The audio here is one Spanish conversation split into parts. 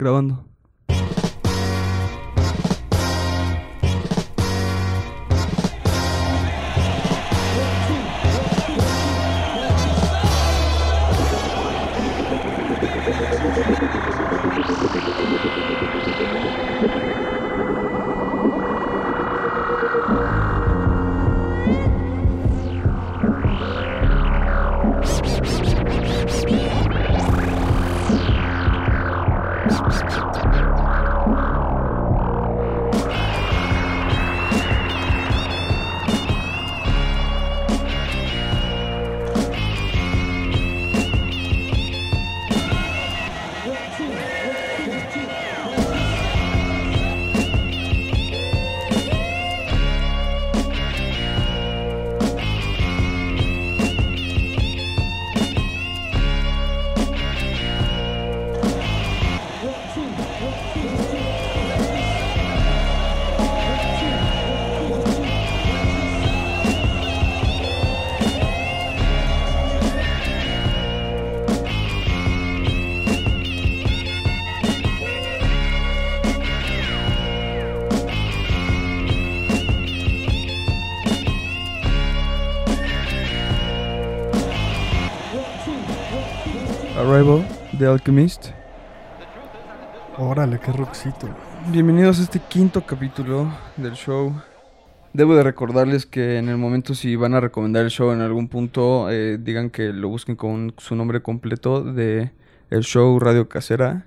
grabando. Alchemist. Órale, qué rockcito. Bienvenidos a este quinto capítulo del show. Debo de recordarles que en el momento si van a recomendar el show en algún punto, eh, digan que lo busquen con su nombre completo de el show Radio Casera.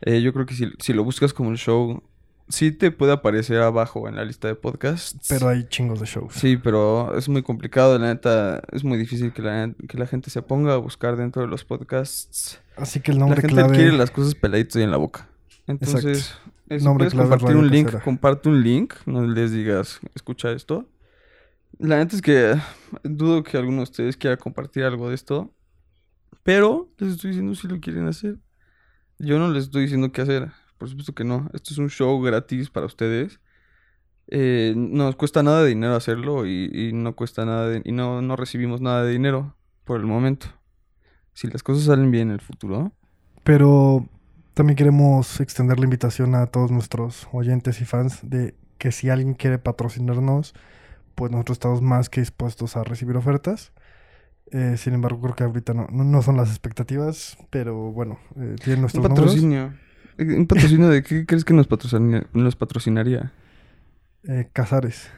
Eh, yo creo que si, si lo buscas como el show, sí te puede aparecer abajo en la lista de podcasts. Pero hay chingos de shows. Sí, pero es muy complicado, la neta, es muy difícil que la, que la gente se ponga a buscar dentro de los podcasts. Así que el La nombre gente clave. quiere las cosas peladitas y en la boca. Entonces, puedes clave compartir un link, Casera. comparte un link, no les digas, escucha esto. La neta es que dudo que alguno de ustedes quiera compartir algo de esto, pero les estoy diciendo si lo quieren hacer. Yo no les estoy diciendo qué hacer, por supuesto que no. Esto es un show gratis para ustedes. Eh, no nos cuesta nada de dinero hacerlo y, y no cuesta nada de- y no, no recibimos nada de dinero por el momento. Si las cosas salen bien en el futuro, Pero también queremos extender la invitación a todos nuestros oyentes y fans de que si alguien quiere patrocinarnos, pues nosotros estamos más que dispuestos a recibir ofertas. Eh, sin embargo, creo que ahorita no, no, son las expectativas, pero bueno, eh, tienen Un nuestros números. patrocinio. Eh, ¿Un patrocinio de qué crees que nos patrocinaría? Nos patrocinaría? Eh, Casares,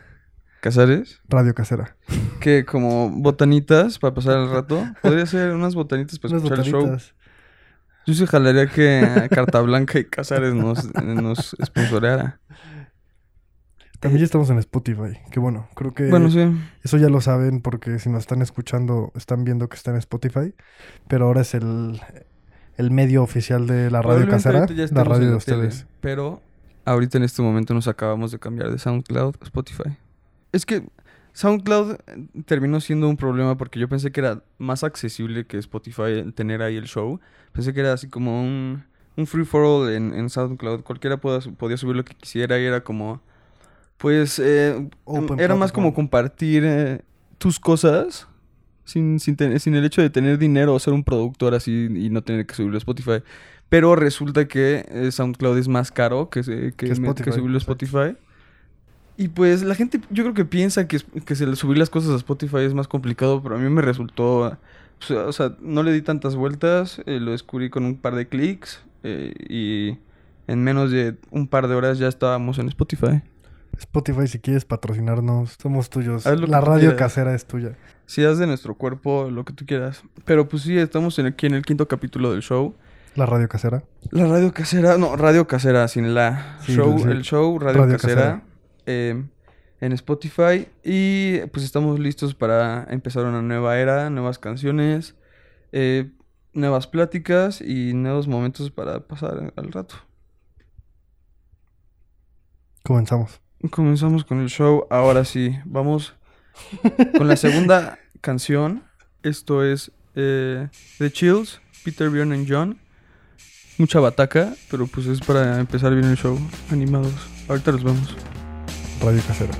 ¿Casares? Radio Casera. Que como botanitas para pasar el rato. Podría ser unas botanitas para Unas escuchar el show. Yo sí jalaría que Carta Blanca y Casares nos, nos sponsoreara. También ya estamos en Spotify, que bueno, creo que Bueno, sí. eso ya lo saben porque si nos están escuchando, están viendo que está en Spotify, pero ahora es el, el medio oficial de la radio casera, la radio de tele, ustedes. pero ahorita en este momento nos acabamos de cambiar de SoundCloud a Spotify. Es que SoundCloud eh, terminó siendo un problema porque yo pensé que era más accesible que Spotify tener ahí el show. Pensé que era así como un, un free for all en, en SoundCloud. Cualquiera podía, su- podía subir lo que quisiera y era como... Pues eh, era más como compartir eh, tus cosas sin, sin, sin el hecho de tener dinero o ser un productor así y no tener que subirlo a Spotify. Pero resulta que eh, SoundCloud es más caro que, que, Spotify, que subirlo a exacto. Spotify. Y pues la gente yo creo que piensa que, que subir las cosas a Spotify es más complicado, pero a mí me resultó... o sea, no le di tantas vueltas, eh, lo descubrí con un par de clics eh, y en menos de un par de horas ya estábamos en Spotify. Spotify, si quieres patrocinarnos, somos tuyos. La radio quieras. casera es tuya. Si haz de nuestro cuerpo lo que tú quieras. Pero pues sí, estamos en aquí en el quinto capítulo del show. La radio casera. La radio casera, no, radio casera sin la. Sí, show, sí. El show, radio, Radio casera. Casera. eh, en Spotify. Y pues estamos listos para empezar una nueva era, nuevas canciones, eh, nuevas pláticas y nuevos momentos para pasar al rato. Comenzamos. Comenzamos con el show. Ahora sí, vamos con la segunda canción. Esto es eh, The Chills, Peter, Bjorn and John. Mucha bataca, pero pues es para empezar bien el show. Animados. Ahorita los vemos. Radio casera.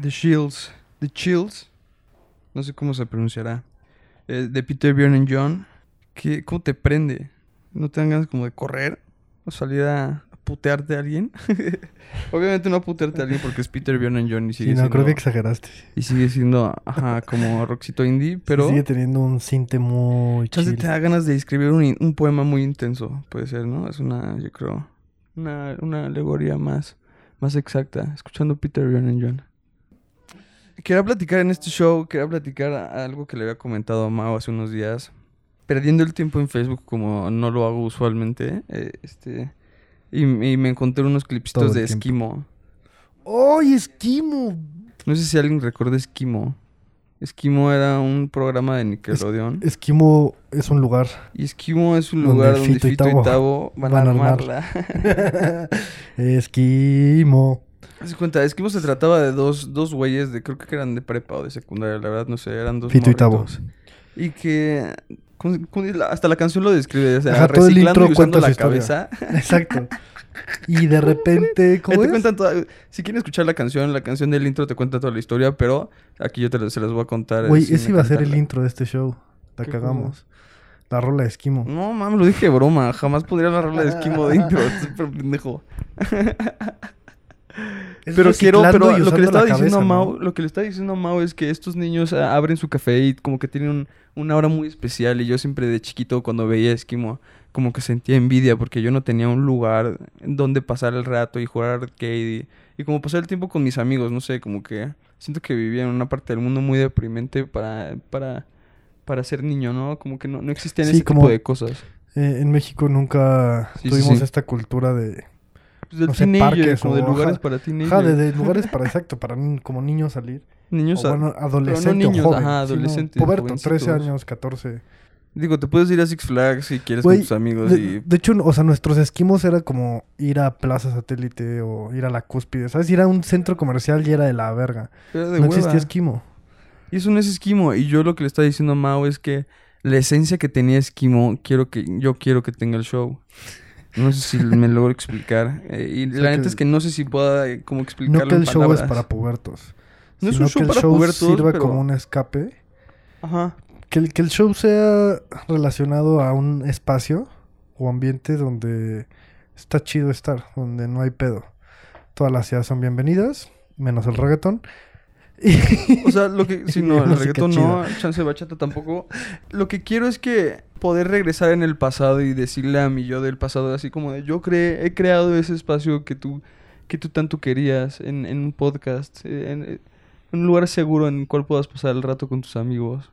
The Shields. The Chills. No sé cómo se pronunciará. Eh, de Peter Bjorn John. ¿Qué, ¿Cómo te prende? ¿No te dan ganas como de correr? ¿O salir a, putearte a alguien? Obviamente no a putearte a alguien porque es Peter Bjorn John y sigue Sí, no, siendo... creo que exageraste. Y sigue siendo, ajá, como rockcito indie, pero... Sigue teniendo un cinte muy chill. te da ganas de escribir un, un poema muy intenso, puede ser, ¿no? Es una, yo creo, una, una alegoría más, más exacta, escuchando Peter Bjorn John. Quería platicar en este show, quería platicar algo que le había comentado a Mao hace unos días. Perdiendo el tiempo en Facebook como no lo hago usualmente, eh, este... Y, y me encontré unos clipsitos de tiempo. Esquimo. ¡Ay, Esquimo! No sé si alguien recuerda Esquimo. Esquimo era un programa de Nickelodeon. Esquimo es un lugar. Y Esquimo es un lugar donde Fito y Fito y Tavo Tavo van, van a a armar. armarla. De cuenta, Esquimo se trataba de dos, dos güeyes de, creo que eran de prepa o de secundaria, la verdad, no sé, eran dos Fito y. Y que hasta la canción lo describe, o sea, Ajá, todo el reciclando intro y usando la cabeza. Exacto. Y de repente, ¿cómo te es? cuentan toda- si quieren escuchar la canción, la canción del intro te cuenta toda la historia, pero aquí yo te, se las voy a contar. Güey, ese iba a ser el intro de este show. La ¿Qué cagamos. La rola de Esquimo. No, mames, lo dije de broma. Jamás podría la rola de Esquimo de intro. Es súper pendejo. Pero quiero, pero lo que le estaba diciendo a. Mau, lo que le estaba diciendo a Mau es que estos niños ah, abren su café y como que tienen un- una hora muy especial y yo siempre de chiquito cuando veía Esquimo como que sentía envidia porque yo no tenía un lugar donde pasar el rato y jugar arcade y, y como pasar el tiempo con mis amigos, no sé, como que siento que vivía en una parte del mundo muy deprimente para para para ser niño, ¿no? Como que no, no existían Sí, ese como- tipo de cosas. Eh, en México nunca sí, tuvimos sí. esta cultura de... Pues del no sé, teenager, parques como o- de lugares ajá, para teenagers. Ajá, de, de lugares para, exacto, para como niños salir. niños o bueno, adolescente niños, o joven. ajá, sí, no, adolescentes, puberto, 13 jovencitos. años, 14. Digo, te puedes ir a Six Flags si quieres Güey, con tus amigos De, y de hecho, o sea, nuestros esquimos era como ir a Plaza Satélite o ir a la cúspide, ¿sabes? Ir a un centro comercial y era de la verga. Era de no hueva. existía esquimo. Y eso no es esquimo. Y yo lo que le está diciendo a Mao es que la esencia que tenía esquimo, quiero que, yo quiero que tenga el show. No sé si me logro explicar. Eh, y sea la neta es que no sé si pueda eh, como explicarlo No que en el show es para pubertos. No es sino un show que el para show pubertos, sirva pero- como un escape. Ajá. Que el, que el show sea relacionado a un espacio o ambiente donde está chido estar, donde no hay pedo. Todas las ciudades son bienvenidas, menos el reggaetón. O sea, lo que... Si no, No el reggaetón no, chance de bachata tampoco. Lo que quiero es que poder regresar en el pasado y decirle a mi yo del pasado así como de yo creé, he creado ese espacio que tú, que tú tanto querías en, en un podcast, eh, en, en un lugar seguro en el cual puedas pasar el rato con tus amigos.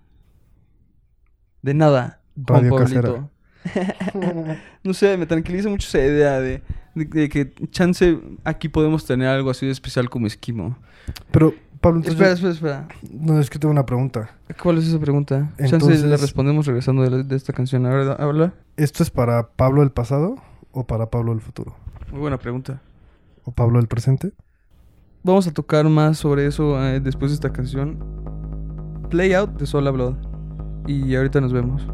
De nada, Juan Radio Pablito. No sé, me tranquiliza mucho esa idea de, de- de que chance aquí podemos tener algo así de especial como esquimo. Pero, Pablo, entonces, Espera, espera, espera. no, es que tengo una pregunta. ¿Cuál es esa pregunta? Chance Entonces- le respondemos regresando de, la- de esta canción. A ver, habla. ¿Esto es para Pablo del pasado o para Pablo del futuro? Muy buena pregunta. ¿O Pablo del presente? Vamos a tocar más sobre eso eh, después de esta canción. Play Out de Sola Blood. Y ahorita nos vemos.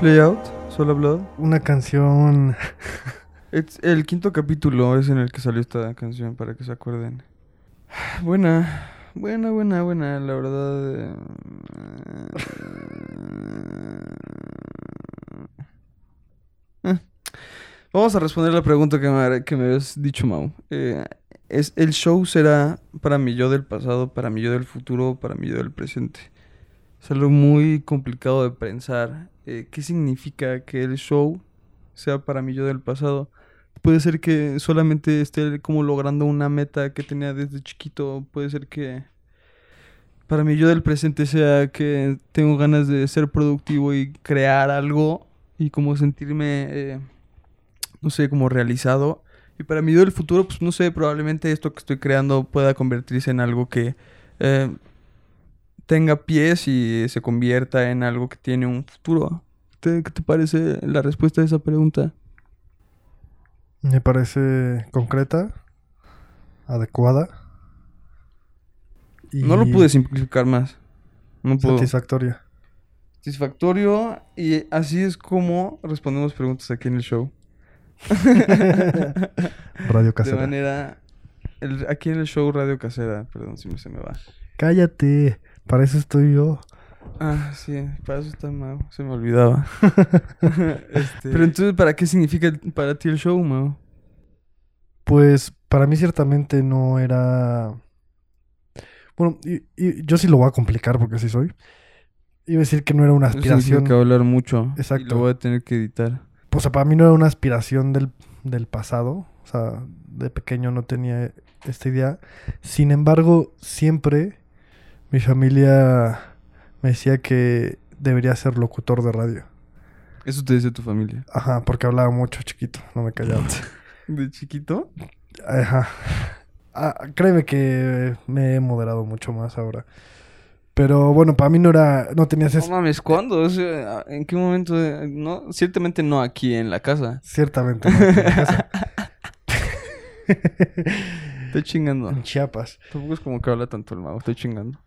Play Out, Sola Blood. Una canción. Es- el quinto capítulo es en el que salió esta canción, para que se acuerden. Buena, buena, buena, buena, la verdad. eh. Vamos a responder la pregunta que me, que me habías dicho, Mau. Eh, es, ¿El show será para mi yo del pasado, para mi yo del futuro, para mi yo del presente? Es algo muy complicado de pensar. Eh, ¿Qué significa que el show sea para mi yo del pasado? Puede ser que solamente esté como logrando una meta que tenía desde chiquito. Puede ser que para mi yo del presente sea que tengo ganas de ser productivo y crear algo y como sentirme, eh, no sé, como realizado. Y para mi yo del futuro, pues no sé, probablemente esto que estoy creando pueda convertirse en algo que eh, tenga pies y se convierta en algo que tiene un futuro. ¿Te- ¿Qué te parece la respuesta a esa pregunta? Me parece concreta, adecuada. Y No lo pude simplificar más. No puedo. satisfactoria. Satisfactorio y así es como respondemos preguntas aquí en el show. Radio De casera. manera... el- aquí en el show Radio Casera, perdón si me, se me va. Cállate, para eso estoy yo. Ah, sí, para eso está Mau, se me olvidaba. Pero entonces, ¿para qué significa para ti el show, Mau? Pues para mí ciertamente no era... Bueno, y- y yo sí lo voy a complicar porque así soy. Iba a decir que no era una aspiración. que hablar mucho. Exacto. Y lo voy a tener que editar. O sea, para mí no era una aspiración del, del pasado. O sea, de pequeño no tenía esta idea. Sin embargo, siempre mi familia me decía que debería ser locutor de radio. Eso te dice tu familia. Ajá, porque hablaba mucho chiquito, no me callaba. ¿De chiquito? Ajá. Ah, créeme que me he moderado mucho más ahora. Pero bueno, para mí no era, no tenías No eso. mames, ¿cuándo? O sea, ¿En qué momento? No, ciertamente no aquí en la casa. Ciertamente. no tenía eso. Estoy chingando. en Chiapas. Tampoco es como que habla tanto el mago, estoy chingando.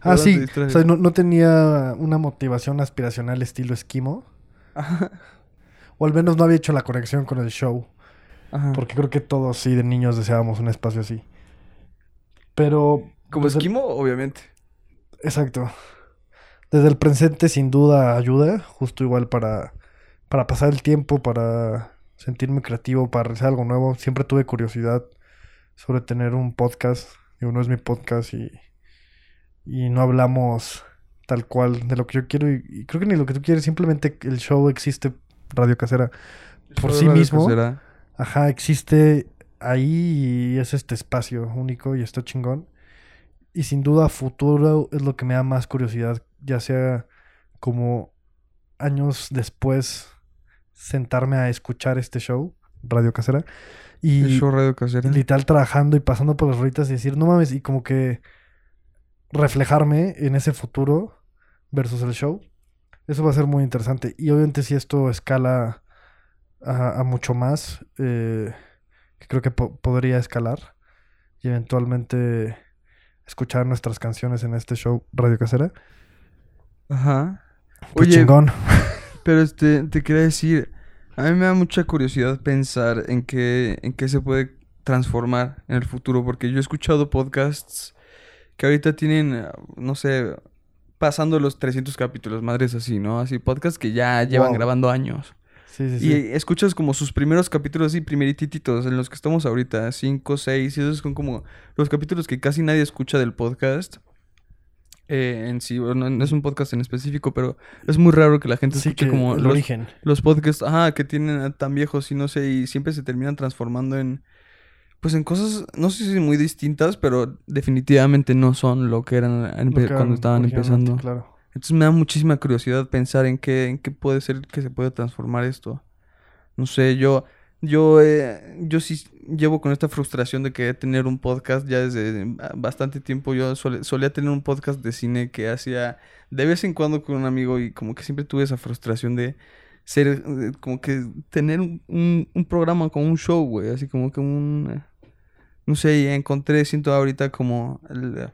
Ah, sí. O sea, no, no tenía una motivación aspiracional estilo esquimo. O al menos no había hecho la conexión con el show. Ajá. Porque creo que todos sí de niños deseábamos un espacio así. Pero... Como esquimo, obviamente. Exacto. Desde el presente sin duda ayuda. Justo igual para, para pasar el tiempo, para sentirme creativo, para realizar algo nuevo. Siempre tuve curiosidad sobre tener un podcast. Digo, no es mi podcast y, y no hablamos tal cual de lo que yo quiero. Y, y creo que ni lo que tú quieres, simplemente el show existe, Radio Casera. Por sí mismo. Casera. Ajá, existe ahí y es este espacio único y está chingón. Y sin duda futuro es lo que me da más curiosidad, ya sea como años después sentarme a escuchar este show, Radio Casera, y El show Radio Casera. literal trabajando y pasando por las rolitas y decir, no mames, y como que reflejarme en ese futuro versus el show. Eso va a ser muy interesante. Y obviamente si esto escala a, a mucho más, eh, que creo que po- podría escalar y eventualmente escuchar nuestras canciones en este show Radio Casera. Ajá. Pues Oye, chingón. pero este, te quería decir, a mí me da mucha curiosidad pensar en qué, en qué se puede transformar en el futuro, porque yo he escuchado podcasts que ahorita tienen, no sé, pasando los 300 capítulos, madres así, ¿no? Así, podcasts que ya llevan Wow. grabando años. Sí, sí, Y sí. escuchas como sus primeros capítulos así, primeritititos, en los que estamos ahorita, 5, 6, y esos son como los capítulos que casi nadie escucha del podcast. Eh, en sí, bueno, no es un podcast en específico, pero es muy raro que la gente Sí, escuche que como el los, origen. los podcasts, ajá, que tienen a- tan viejos y no sé, y siempre se terminan transformando en, pues en cosas, no sé si muy distintas, pero definitivamente no son lo que eran empe- cuando estaban empezando. Claro. Entonces me da muchísima curiosidad pensar en qué, en qué puede ser que se puede transformar esto. No sé, yo, yo, eh, yo sí llevo con esta frustración de querer tener un podcast ya desde ah, bastante tiempo. Yo solía tener un podcast de cine que hacía de vez en cuando con un amigo y como que siempre tuve esa frustración de ser, eh, como que tener un, un- un programa como un show, güey, así como que un, no sé, y encontré, siento ahorita como, el,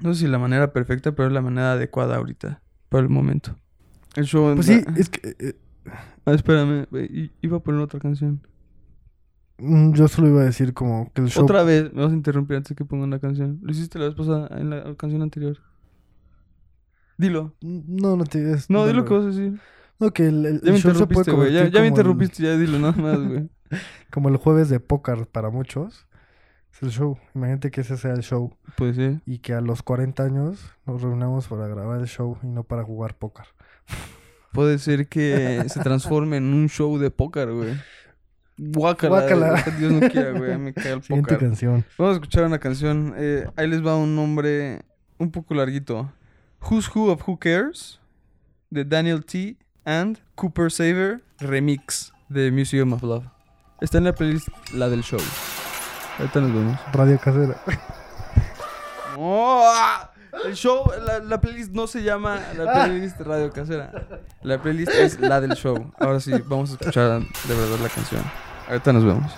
no sé si la manera perfecta, pero es la manera adecuada ahorita, por el momento. El show... Pues sí, es que... eh, Ah, espérame. Iba a poner otra canción. mm, yo solo iba a decir como que el show... Otra vez. Me vas a interrumpir antes que ponga una canción. Lo hiciste la vez pasada en la canción anterior. Dilo. No, no te... es- No, dilo que vas a decir. No, que el, el- Ya me show se puede interrumpiste, güey. Ya, ya me como el- interrumpiste, ya dilo nada más, güey. como el jueves de póker para muchos. Es el show. Imagínate que ese sea el show. Pues sí. Y que a los 40 años nos reunamos para grabar el show y no para jugar póker. Puede ser que se transforme en un show de póker, güey. Guácala. Guácala. Dios no quiera, güey. Me cae el Siguiente póker. canción. Vamos a escuchar una canción. eh, ahí les va un nombre un poco larguito. Who's Who of Who Cares de Daniel T. and Cooper Saver Remix de Museum of Love. Está en la playlist la del show. Ahorita nos vemos. Radio casera. ¡Oh! El show, la, la playlist no se llama la playlist Radio Casera. La playlist es la del show. Ahora sí, vamos a escuchar de verdad la canción. Ahorita nos vemos.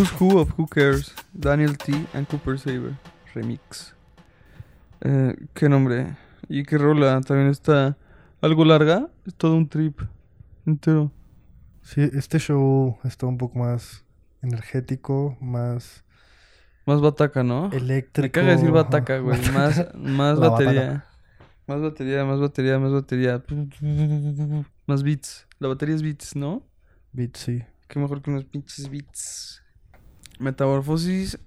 Who's Who of Who Cares, Daniel T. and Cooper Saber, remix. Eh, ¿Qué nombre? Y qué rola, también está algo larga, es todo un trip entero. Sí, este show está un poco más energético, más Más bataca, ¿no? eléctrico. Me caga decir bataca, güey. Más, más La batería. Más batería, más batería, más batería. Más beats. La batería es beats, ¿no? Beat, sí. Qué mejor que unos pinches beats. Metamorfosis.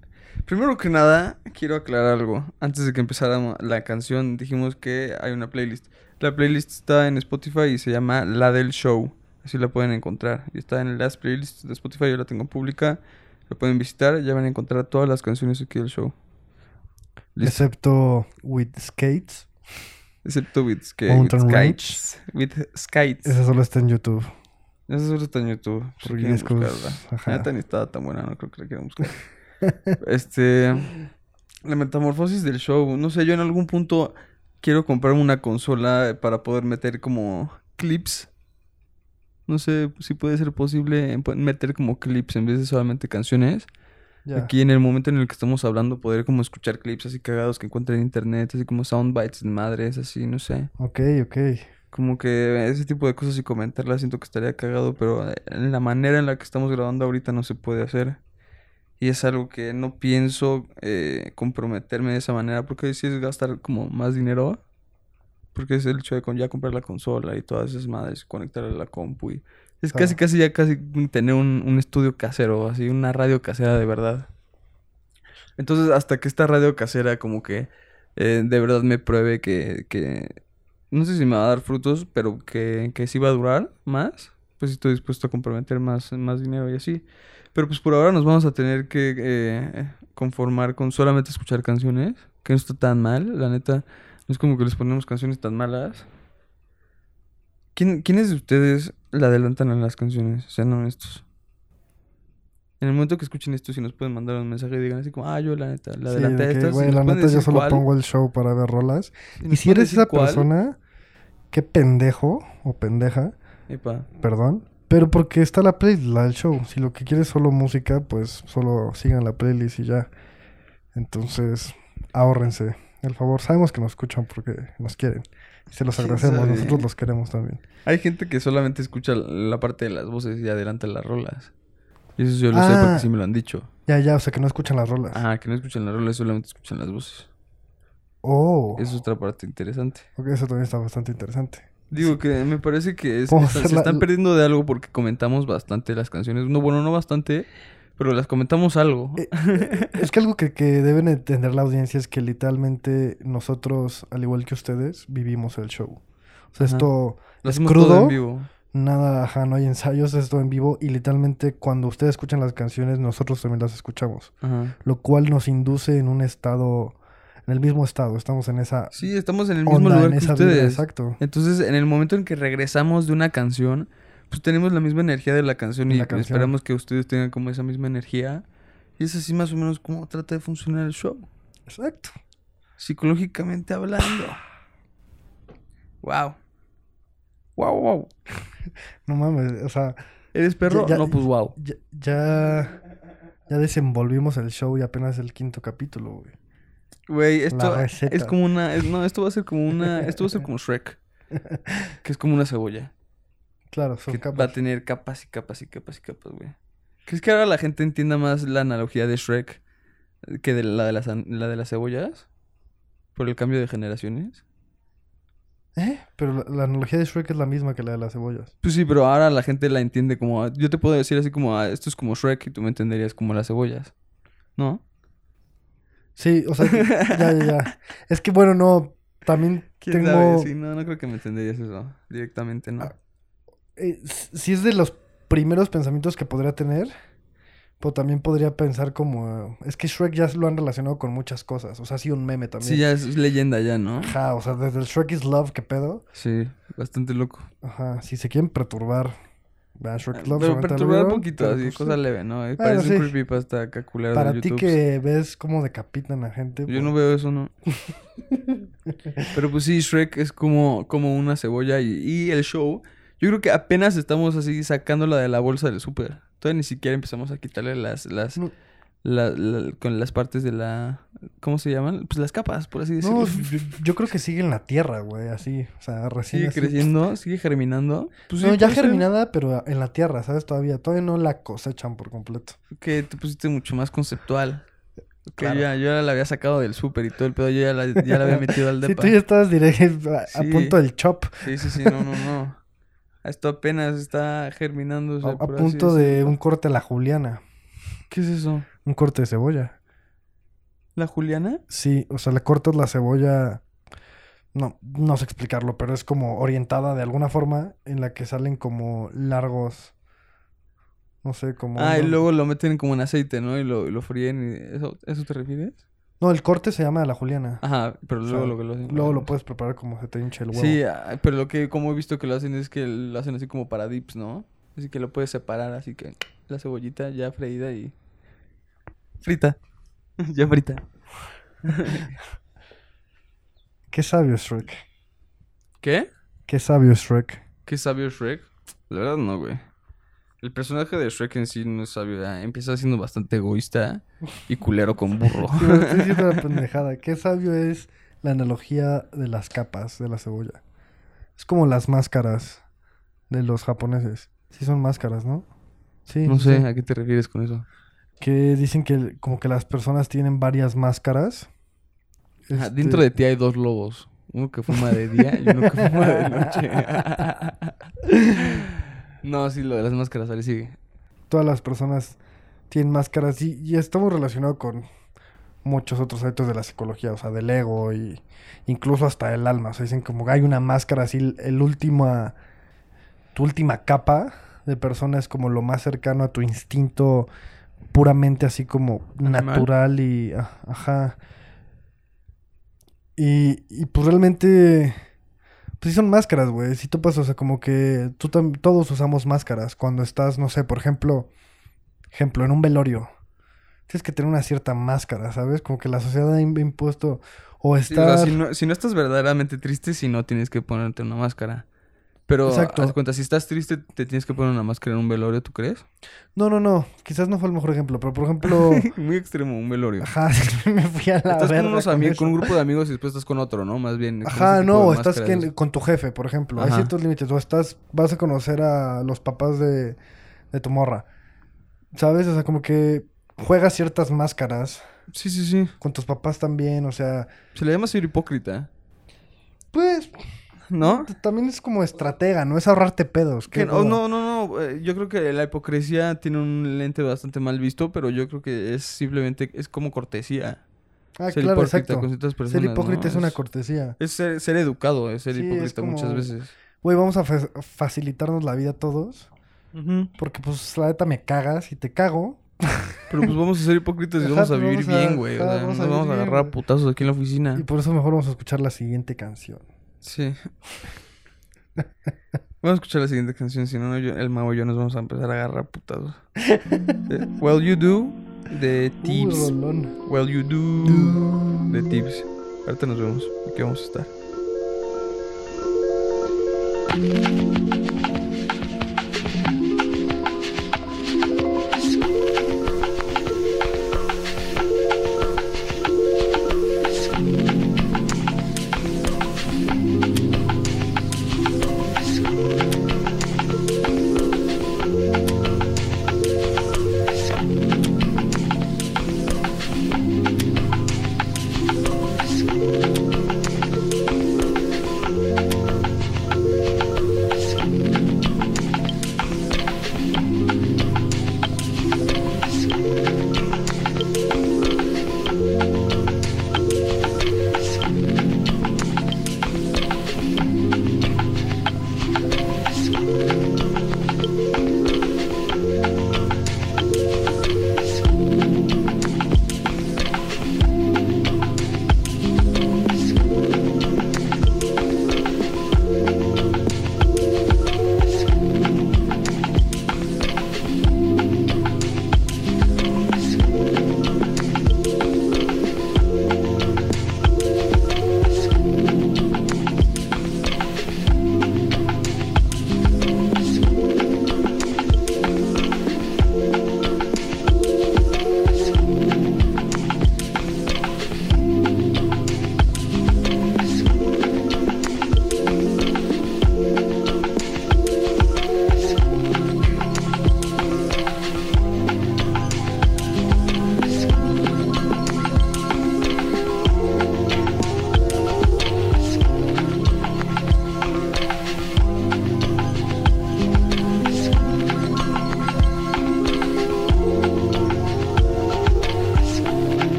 Primero que nada, quiero aclarar algo. Antes de que empezara la canción, dijimos que hay una playlist. La playlist está en Spotify y se llama La del Show. Así la pueden encontrar. Y está en las playlists de Spotify. Yo la tengo pública. La pueden visitar. Ya van a encontrar todas las canciones aquí del show. Listo. Excepto With Skates. Excepto with, Mountain skates. With skates. Ese solo está en YouTube. Esa solo está en YouTube. Si quieren buscarla. neta ni estaba tan buena, no creo que la quieran buscar. este. La metamorfosis del show. No sé, yo en algún punto quiero comprarme una consola para poder meter como clips. No sé si puede ser posible meter como clips en vez de solamente canciones. Ya. Aquí en el momento en el que estamos hablando, poder como escuchar clips así cagados que encuentren en internet, así como soundbites de madres, así, no sé. Ok, ok. Como que ese tipo de cosas y comentarlas siento que estaría cagado, pero eh, en la manera en la que estamos grabando ahorita no se puede hacer. Y es algo que no pienso eh, comprometerme de esa manera porque si es gastar como más dinero. Porque es el hecho de con- ya comprar la consola y todas esas madres, conectarla a la compu y... Es casi, casi ya casi tener un, un estudio casero, así, una radio casera de verdad. Entonces, hasta que esta radio casera como que eh, de verdad me pruebe que, que... No sé si me va a dar frutos, pero que, que sí va a durar más. Pues estoy dispuesto a comprometer más, más dinero y así. Pero pues por ahora nos vamos a tener que eh, conformar con solamente escuchar canciones. Que no está tan mal, la neta. No es como que les ponemos canciones tan malas. ¿Quién, ¿Quiénes de ustedes le adelantan a las canciones? Sean honestos. En el momento que escuchen esto, si nos pueden mandar un mensaje y digan así como, ah, yo la neta, Sí, adelanté a estas. si la neta yo solo cuál, pongo el show para ver rolas. si Y si eres esa cuál, persona, qué pendejo o pendeja, epa, perdón. Pero porque está la playlist, la del show. Si lo que quieres es solo música, pues solo sigan la playlist y ya. Entonces, ahórrense el favor. Sabemos que nos escuchan porque nos quieren. Y se los ¿Quién agradecemos. Nosotros los queremos también. Hay gente que solamente escucha la parte de las voces y adelanta las rolas. Y eso yo lo sé porque Ah. sí me lo han dicho. Ya, ya, o sea que no escuchan las rolas. Ah, que no escuchan las rolas, solamente escuchan las voces. Oh, es otra parte interesante. ok, eso también está bastante interesante. Digo que me parece que es- Vamos a está- hacer se la- están perdiendo de algo porque comentamos bastante las canciones. No, bueno, no bastante, pero las comentamos algo. Eh, Es que algo que, que deben entender la audiencia es que literalmente nosotros, al igual que ustedes, vivimos el show. O sea, Ajá. esto Lo es todo crudo, en vivo. nada, ajá, no hay ensayos, es todo en vivo y literalmente cuando ustedes escuchan las canciones, nosotros también las escuchamos. Ajá. Lo cual nos induce en un estado, en el mismo estado, estamos en esa Sí, estamos en el mismo onda, lugar en que esa ustedes. exacto. Entonces, en el momento en que regresamos de una canción, pues tenemos la misma energía de la canción y la canción. esperamos que ustedes tengan como esa misma energía. Y es así más o menos como trata de funcionar el show. Exacto. Psicológicamente hablando. Wow. Wow, wow. No mames, o sea, ¿Eres perro? Ya- ya- no, pues wow. ya, ya, ya desenvolvimos el show y apenas el quinto capítulo, güey. Güey, esto es como una... es- no, esto va a ser como una... Esto va a ser como Shrek. Que es como una cebolla. Claro, son Que capas. va a tener capas y capas y capas y capas, güey. ¿Crees que ahora la gente entienda más la analogía de Shrek que de la de las, la de las cebollas? Por el cambio de generaciones. ¿Eh? Pero la, la analogía de Shrek es la misma que la de las cebollas. Pues sí, pero ahora la gente la entiende como... Yo te puedo decir así como, ah, esto es como Shrek y tú me entenderías como las cebollas. ¿No? Sí, o sea, ya, ya, ya. Es que bueno, no, también ¿Quién tengo... sabe? Sí, no, no creo que me entenderías eso directamente, ¿no? Ah, eh, s- sí es de los primeros pensamientos que podría tener, pero también podría pensar como... Es que Shrek ya lo han relacionado con muchas cosas, o sea, ha sido un meme también. Sí, ya es leyenda ya, ¿no? Ajá, o sea, desde el Shrek is Love, ¿qué pedo? Sí, bastante loco. Ajá, si se quieren perturbar, Shrek is Love. Pero perturbar un poquito, así, pues, cosa sí. leve, ¿no? Eh, Parece un sí. creepypasta acá culero Para ti que ves cómo decapitan a gente. Yo pues, no veo eso, ¿no? Pero pues sí, Shrek es como, como una cebolla y, y el show. Yo creo que apenas estamos así sacándola de la bolsa del súper. Todavía ni siquiera empezamos a quitarle las, las, No. La- la- con las partes de la, ¿cómo se llaman? Pues las capas, por así decirlo. No, yo, yo creo que sigue en la tierra, güey, así. O sea, recién sigue así. creciendo, sigue germinando. Pues no, sí, ya ser germinada, pero en la tierra, ¿sabes? Todavía. Todavía no la cosechan por completo. Que te pusiste mucho más conceptual. Que Claro. ya, yo ya la había sacado del súper y todo el pedo, yo ya la, ya la había metido al Sí, depa. tú ya estabas directo a, a Sí. punto del chop. Sí, sí, sí, no, no, no. Esto apenas está germinando. A, a punto de un corte a la juliana. ¿Qué es eso? Un corte de cebolla. ¿La Juliana? Sí, o sea, le cortas la cebolla. No, no sé explicarlo, pero es como orientada de alguna forma en la que salen como largos. No sé, como. Ah, y luego lo meten como en aceite, ¿no? Y lo, lo fríen y... ¿Eso, ¿Eso te refieres? No, el corte se llama la juliana. Ajá, pero O luego lo que lo hacen... Luego lo puedes preparar como se te hinche el huevo. Sí, ah, pero lo que como he visto que lo hacen es que lo hacen así como para dips, ¿no? Así que lo puedes separar, así que la cebollita ya freída y... Frita. ya frita. Qué sabio es Shrek. ¿Qué? Qué sabio es Shrek. ¿Qué sabio es Shrek? La verdad no, güey. El personaje de Shrek en sí no es sabio. ¿verdad? Empieza siendo bastante egoísta y culero con burro. Sí, pero estoy diciendo la pendejada. Qué sabio es la analogía de las capas de la cebolla. Es como las máscaras de los japoneses. Sí son máscaras, ¿no? Sí. No sé, sí. ¿a qué te refieres con eso? Que dicen que como que las personas tienen varias máscaras. Ajá, Este, Dentro de ti hay dos lobos. Uno que fuma de día y uno que fuma de noche. no, sí, lo de las máscaras, ahí sigue. Todas las personas tienen máscaras y, y estamos relacionados con muchos otros hábitos de la psicología, o sea, del ego y incluso hasta el alma. O sea, dicen como que hay una máscara así, el, el última, tu última capa de persona es como lo más cercano a tu instinto puramente así como Animal. natural y ah, ajá. Y, y pues realmente pues sí son máscaras, güey. Si tú pasas, o sea, como que tú todos usamos máscaras cuando estás, no sé, por ejemplo, ejemplo, en un velorio. Tienes que tener una cierta máscara, ¿sabes? Como que la sociedad ha im- impuesto o Sí, o sea, estar si, no, si no estás verdaderamente triste, si no tienes que ponerte una máscara. Pero, Exacto. haz cuenta, si estás triste, te tienes que poner una máscara en un velorio, ¿tú crees? No, no, no, quizás no fue el mejor ejemplo, pero por ejemplo, Muy extremo, un velorio. ajá, me fui a la estás con, unos con con un grupo de amigos y después estás con otro, ¿no? Más bien. Ajá, no, estás que- con tu jefe, por ejemplo. Hay ciertos límites. O estás, vas a conocer a los papás de, de tu morra. ¿Sabes? O sea, como que juegas ciertas máscaras. Sí, sí, sí. Con tus papás también, o sea. Se le llama ser hipócrita, Pues ¿no? también es como estratega, ¿no? Es ahorrarte pedos. Que no, no, no, no. eh, Yo creo que la hipocresía tiene un lente bastante mal visto, pero yo creo que es simplemente, es como cortecía. Ah, ser claro, hipócrita exacto. con ciertas personas. Ser hipócrita ¿no? es una cortesía. Es ser, ser educado, es ser Sí, es hipócrita muchas veces. Güey, vamos a fa- facilitarnos la vida a todos. Porque, pues, la neta me cagas y te cago. Pero pues vamos a ser hipócritas y vamos a pues vivir vamos a- bien, güey. O ajá, sea, vamos nos a vamos a agarrar a putazos aquí en la oficina. Y por eso mejor vamos a escuchar la siguiente canción. Sí. Vamos a escuchar la siguiente canción, si no, el mago y yo nos vamos a empezar a agarrar a putazos. Eh, well You Do, de Uy, Tips. well You Do, de Tips. Ahorita nos vemos. Aquí vamos a estar.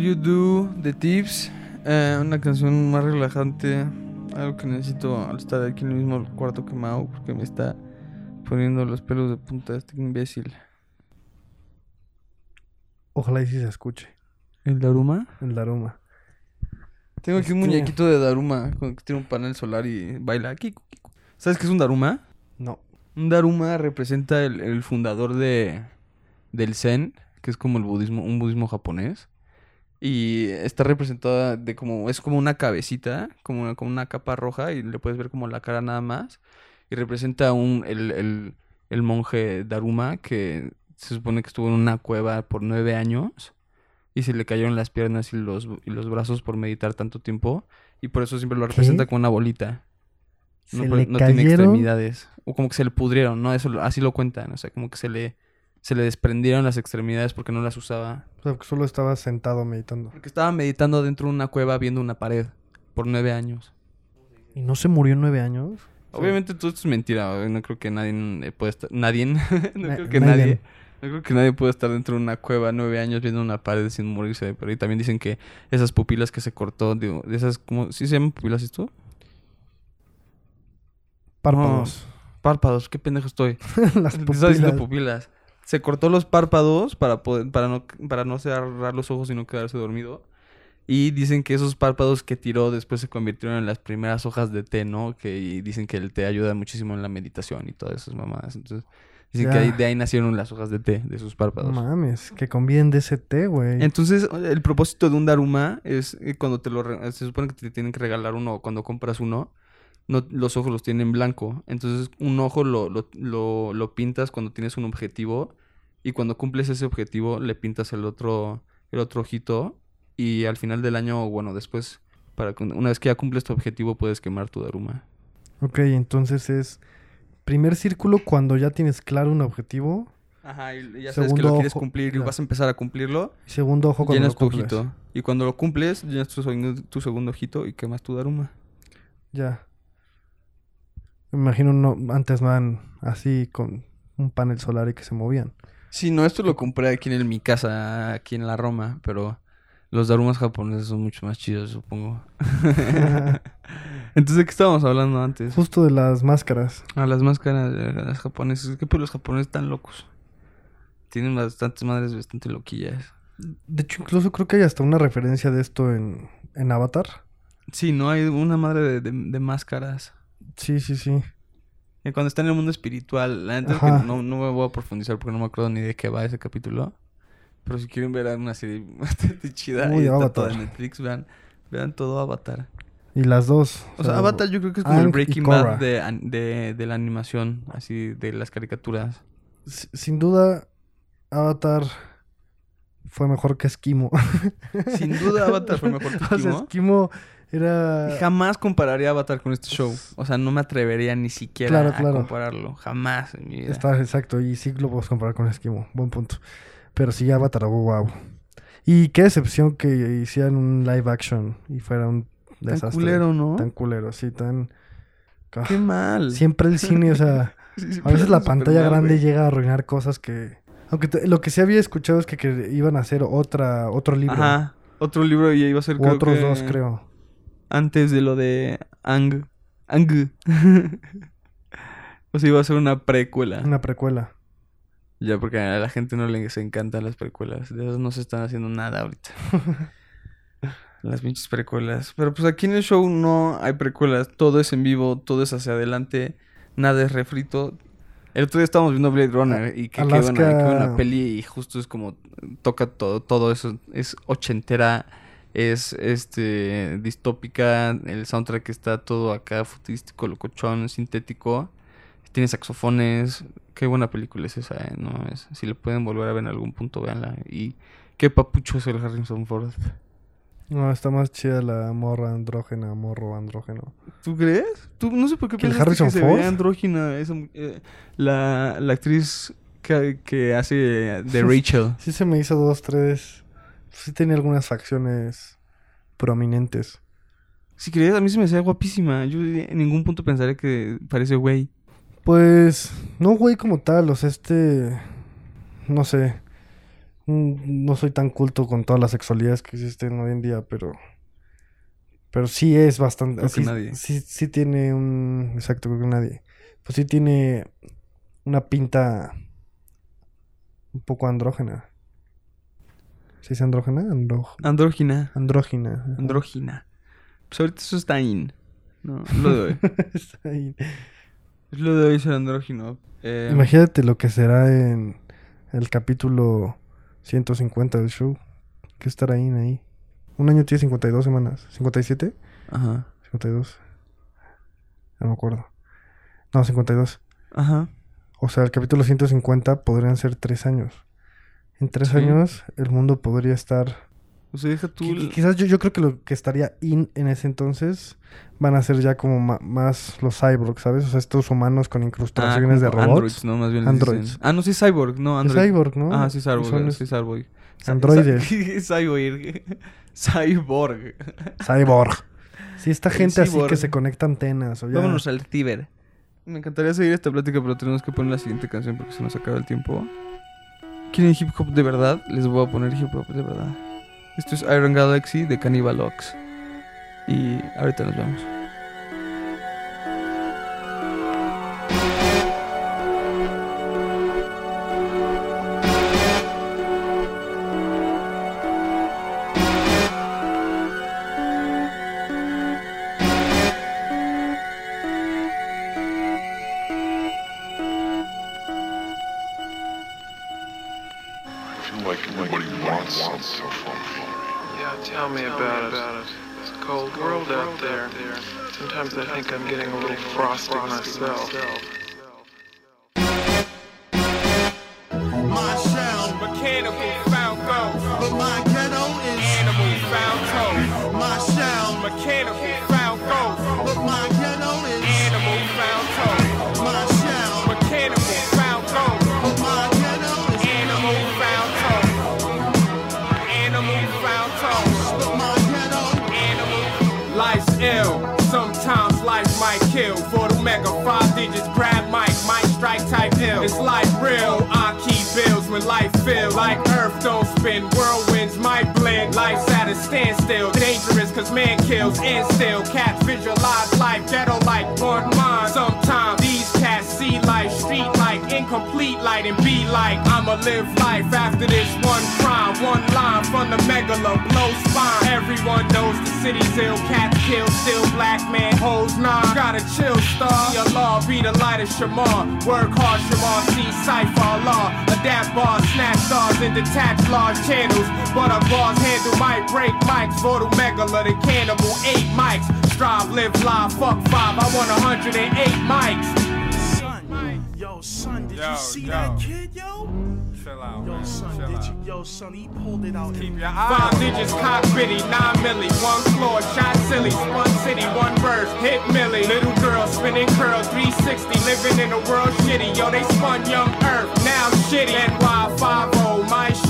Well You Do, The Tips, eh, una canción más relajante, algo que necesito al estar aquí en el mismo cuarto que Mau, porque me está poniendo los pelos de punta este imbécil. Ojalá y sí se escuche. ¿El Daruma? El Daruma. Tengo aquí un Este- muñequito de Daruma con- que tiene un panel solar y baila. Kiku, kiku. ¿Sabes qué es un Daruma? No. Un Daruma representa el, el fundador de, del Zen, que es como el budismo, un budismo japonés. Y está representada de como, es como una cabecita, como una, como una capa roja, y le puedes ver como la cara nada más. Y representa un, el, el, el monje Daruma que se supone que estuvo en una cueva por nueve años. Y se le cayeron las piernas y los, y los brazos por meditar tanto tiempo. Y por eso siempre lo representa como una bolita. Se No, le no tiene extremidades. O como que se le pudrieron, ¿no? Eso así lo cuentan. O sea, como que se le, se le desprendieron las extremidades porque no las usaba. O sea, que solo estaba sentado meditando. Porque estaba meditando dentro de una cueva viendo una pared por nueve años. ¿Y no se murió en nueve años? Obviamente todo esto es mentira. No creo que nadie pueda estar... Nadie. no creo que nadie. nadie... No creo que nadie pueda estar dentro de una cueva nueve años viendo una pared sin morirse. Pero ahí también dicen que esas pupilas que se cortó, digo, esas, como, ¿sí se llaman pupilas esto? Párpados. Párpados, qué pendejo estoy. Las estaba diciendo pupilas. Se cortó los párpados para poder, para no, para no cerrar los ojos y no quedarse dormido. Y dicen que esos párpados que tiró después se convirtieron en las primeras hojas de té, ¿no? Que y dicen que el té ayuda muchísimo en la meditación y todas esas mamadas. Entonces, dicen que ahí- de ahí nacieron las hojas de té, de sus párpados. mames, que convienen de ese té, güey. Entonces, el propósito de un Daruma es eh, cuando te lo... Se supone que te tienen que regalar uno cuando compras uno. No, los ojos los tienen en blanco. Entonces, un ojo lo, lo, lo, lo pintas cuando tienes un objetivo. Y cuando cumples ese objetivo, le pintas el otro, el otro ojito. Y al final del año, bueno, después, para que- una vez que ya cumples tu objetivo, puedes quemar tu Daruma. Ok, entonces es primer círculo cuando ya tienes claro un objetivo. Ajá, y ya sabes que Segundo lo quieres ojo, cumplir y vas a empezar a cumplirlo. Segundo ojo cuando llenas lo tu cumples. ojito. Y cuando lo cumples, llenas tu, tu segundo ojito y quemas tu Daruma. Ya. Me imagino no, antes van así con un panel solar y que se movían. Sí, no, esto lo compré aquí en mi casa, aquí en la Roma, pero los darumas japoneses son mucho más chidos, supongo. Entonces, ¿de qué estábamos hablando antes? Justo de las máscaras. A las máscaras de las japonesas. ¿Qué pues los japoneses están locos? Tienen bastantes madres bastante loquillas. De hecho, incluso creo que hay hasta una referencia de esto en, en Avatar. Sí, no hay una madre de, de- de máscaras. Sí, sí, sí. Y cuando está en el mundo espiritual, la neta es que no, no me voy a profundizar porque no me acuerdo ni de qué va ese capítulo. Pero si quieren ver una serie bastante chida Uy, y está toda en Netflix, vean, vean todo Avatar. Y las dos. O sea, Avatar yo creo que es como el Breaking. Bad de, de, de la animación, así, de las caricaturas. Sin duda, Avatar fue mejor que Esquimo. Sin duda Avatar fue mejor que O sea, Esquimo. Era... Jamás compararía Avatar con este show. O sea, no me atrevería ni siquiera Claro, a claro. compararlo. Jamás en mi vida. Está exacto, y sí lo puedes comparar con Esquimo. Buen punto. Pero sí, Avatar, wow. Y qué decepción que hicieran un live action y fuera un Tan desastre. culero, ¿no? Tan culero, sí, tan... Ah, Qué mal. Siempre el cine, o sea... Sí, A veces la pantalla mal, grande llega a arruinar cosas que... Aunque te- lo que sí había escuchado es que, que iban a hacer otra, otro libro. Ajá. Otro libro y iba a ser O creo otros que dos, creo. Antes de lo de Ang. Ang. o sea, iba a ser una precuela. Una precuela. Ya, porque a la gente no les encantan las precuelas. De esas no se están haciendo nada ahorita. las pinches precuelas. Pero pues aquí en el show no hay precuelas. Todo es en vivo, todo es hacia adelante. Nada es refrito. El otro día estábamos viendo Blade Runner y que Alaska- buena peli y justo es como toca todo, todo eso. Es ochentera, es este distópica, el soundtrack está todo acá futurístico, locochón, sintético. Tiene saxofones. Qué buena película es esa, ¿eh? No, es, si le pueden volver a ver en algún punto, véanla. Y qué papucho es el Harrison Ford. No, está más chida la morra andrógena, morro andrógeno. ¿Tú crees? ¿Tú, no sé por qué ¿Que el pensaste Harrison que se Ford? veía andrógina esa mu- eh, la, la actriz que, que hace de Rachel. Sí se me hizo dos, tres... Sí tenía algunas facciones prominentes. Si crees, a mí se me hacía guapísima. Yo en ningún punto pensaría que parece güey. Pues, no güey como tal, o sea, este... No sé. mm, no soy tan culto con todas las sexualidades que existen hoy en día, pero pero sí es bastante Creo que sí, nadie. sí sí tiene un exacto creo que nadie. Pues sí tiene una pinta un poco andrógena. ¿Sí es andrógena? Andro- Andrógina. andrógina. ajá. Andrógina. Pues ahorita eso está in. No, es lo de hoy. Está ahí. es lo de hoy ser andrógino. Eh, Imagínate lo que será en el capítulo 150 del show. ¿Qué estará ahí? ahí? Un año tiene 52 semanas. ¿57? Ajá. 52. No me acuerdo. No, 52. Ajá. O sea, el capítulo 150 podrían ser 3 años. En 3 Sí. años el mundo podría estar... O sea, deja tú. Quizás yo, yo creo que lo que estaría in en ese entonces van a ser ya como más los cyborgs, ¿sabes? O sea, estos humanos con Ah, incrustaciones de como robots. Androids, ¿no? Más bien. Androids. dicen. Ah, no, sí, Cyborg. No, Es Android. cyborg, ¿no? Ah, sí, Cyborg. Son Sí, Cyborg. androides. Cyborg. Cyborg. Cyborg. Sí, esta gente así que se conecta antenas. O ya... Vámonos al ciber. Me encantaría seguir esta plática, pero tenemos que poner la siguiente canción porque se nos acaba el tiempo. ¿Quieren hip hop de verdad? Les voy a poner hip hop de verdad. Esto es Iron Galaxy de Cannibal Ox. Y ahorita nos vemos. sounds so funky. Yeah, tell me tell about, me about it. It's a cold, cold world, world out, there. out there. Sometimes, Sometimes I think I'm getting a little frosty, frosty myself. myself. Don't spin. Whirlwinds might blend. Life's at a standstill. Dangerous cause man kills and still. Cats visualize life ghetto like one mind. Sometimes these cats see life street like incomplete light and be like I'ma live life after this one crime. One line from the megala blow spine. Everyone knows the city's ill. Cats kill, still black man holds nine. Gotta chill, star. Your law be the light of Shamar. Work hard, Shamar. See cipher law. Adapt bars, snatch stars and detach large channels. But a bar's handle might break mics. Voodoo megala, the cannibal. Eight mics. Strive, live, live, fuck five. I want 108 mics. Son, yo, son, did Yo, you see yo. that kid, yo? Chill out, Yo, son, did you, yo, son, he pulled it out. Keep your eyes Five digits, cock bitty, nine milli, one floor, shot silly, spun city, one verse, hit milli. Little girl spinning curls, 360, living in a world shitty. Yo, they spun young earth, now shitty. NY 50, my head,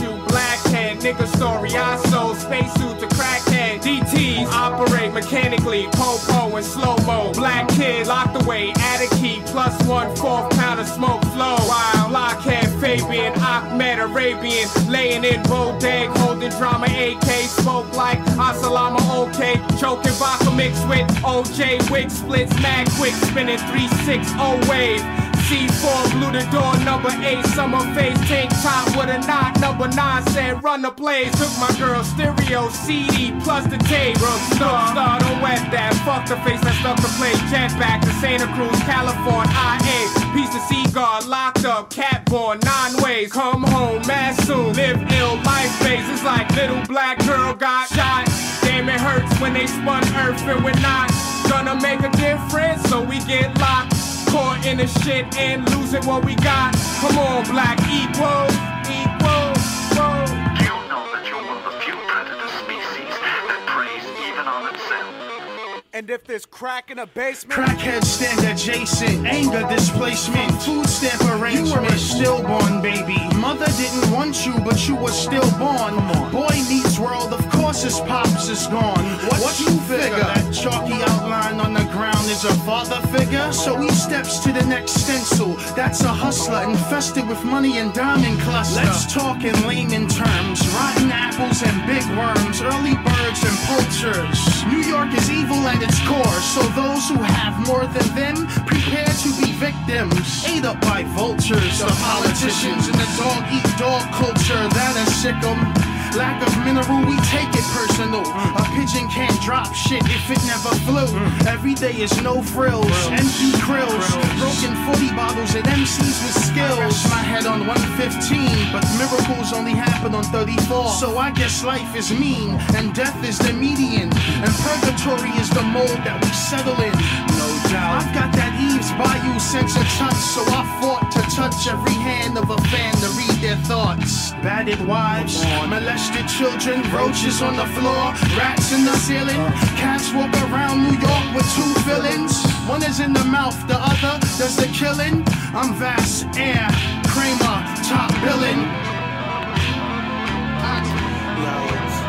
nigga story, I sold spacesuit to crackhead. DTs operate mechanically, po-po and slow-mo. Black kid locked away, add a key, plus one fourth pound of smoke flow. While blockhead Fabian, Ahmed Arabian, laying in bodeg, holding drama AK, smoke like Asalama OK, choking vodka mixed with OJ wig splits, mad quick, spinning 360 wave. C4 blew the door, number 8, summer face, tank top with a knot, number 9 said run the plays, took my girl stereo, CD, plus the tape, Star, star, don't wet that, fuck the face that stuck to play, jetback to Santa Cruz, California, IA, piece of cigar, locked up, cat born, nine ways, come home, mad soon, live ill, life phase, it's like little black girl got shot, damn it hurts when they spun earth and we're not gonna make a difference, so we get locked. Caught in the shit and losing what we got. Come on, black equal, equal, equal. You know that you're one of the few predator species that preys even on itself. And if there's crack in a basement, Crackheads stand adjacent, anger displacement, food stamp arrangement. You were a stillborn baby. Mother didn't want you, but you were stillborn. Boy meets world, of course his pops is gone. What, you figure? That chalky outline on the ground is is a father figure, so he steps to the next stencil. That's a hustler infested with money and diamond cluster. Let's talk in layman terms rotten apples and big worms, early birds and poachers. New York is evil at its core, so those who have more than them prepare to be victims. Ate up by vultures, the politicians, and the dog eat dog culture that is sick 'em. Lack of mineral, we take it personal. Mm. A pigeon can't drop shit if it never flew. Mm. Every day is no frills, empty krills, broken 40 bottles at MCs with skills. My head on 115, but miracles only happen on 34. So I guess life is mean, and death is the median, and purgatory is the mold that we settle in. Doubt. I've got that Eve's Bayou sense of touch, so I fought to touch every hand of a fan to read their thoughts. Battered wives, molested children, roaches on the floor, rats in the ceiling. Cats walk around New York with two villains. One is in the mouth, the other does the killing. I'm Vass Air, Kramer, top billing.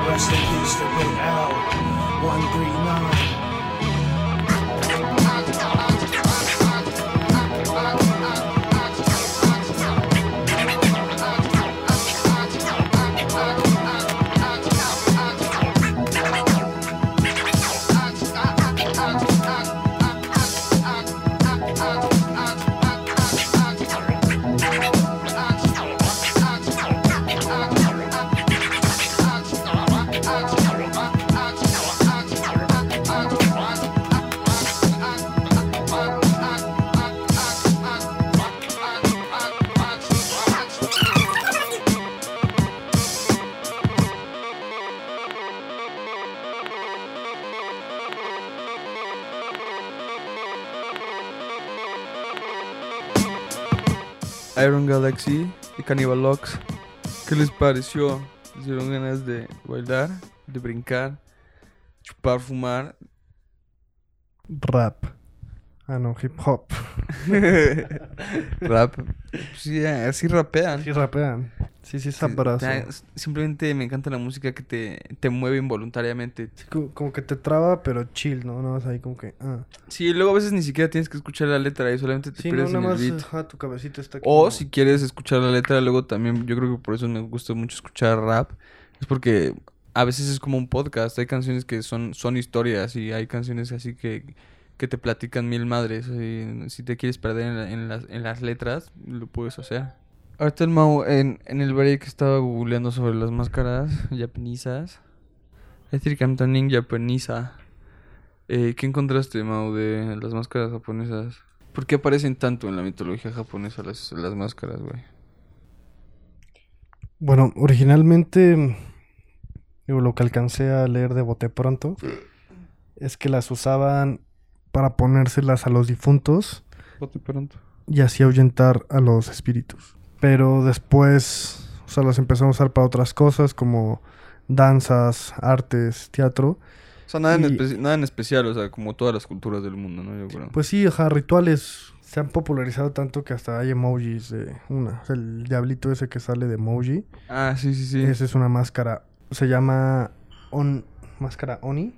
Rest in peace to Big L, 139. Galaxy y Cannibal Locks. ¿Qué les pareció? ¿Les dieron ganas de bailar, de brincar, chupar, fumar? Rap. Ah, no, hip hop. Rap. Sí, así rapean. Sí, rapean. Sí, sí, sabroso. Ya, s- Simplemente me encanta la música que te, te mueve involuntariamente. Co- Como que te traba, pero chill, ¿no? No vas ahí como que. Ah. Sí, luego a veces ni siquiera tienes que escuchar la letra y solamente te Sí, no, pierdes nada en el más. Ajá, tu cabecita está aquí. O como- si quieres escuchar la letra, luego también, yo creo que por eso me gusta mucho escuchar rap. Es porque a veces es como un podcast. Hay canciones que son, son historias y hay canciones así que, que te platican mil madres. y si te quieres perder en, la- en las, en las letras, lo puedes hacer. Ahorita el Mau en, en el break estaba googleando sobre las máscaras japonesas. Estricamtanin japonesa. Eh, ¿Qué encontraste, Mau, de las máscaras japonesas? ¿Por qué aparecen tanto en la mitología japonesa las, las máscaras, güey? Bueno, originalmente. Digo, lo que alcancé a leer de bote pronto. Es que las usaban para ponérselas a los difuntos. Bote pronto. y así ahuyentar a los espíritus. Pero después, o sea, las empezaron a usar para otras cosas como danzas, artes, teatro. O sea, nada, en Y- espe- nada en especial, o sea, como todas las culturas del mundo, ¿no? Yo creo. Pues sí, ajá, rituales se han popularizado tanto que hasta hay emojis de una. o sea, el diablito ese que sale de emoji. ah, sí, sí, sí. Esa es una máscara. Se llama on, máscara Oni.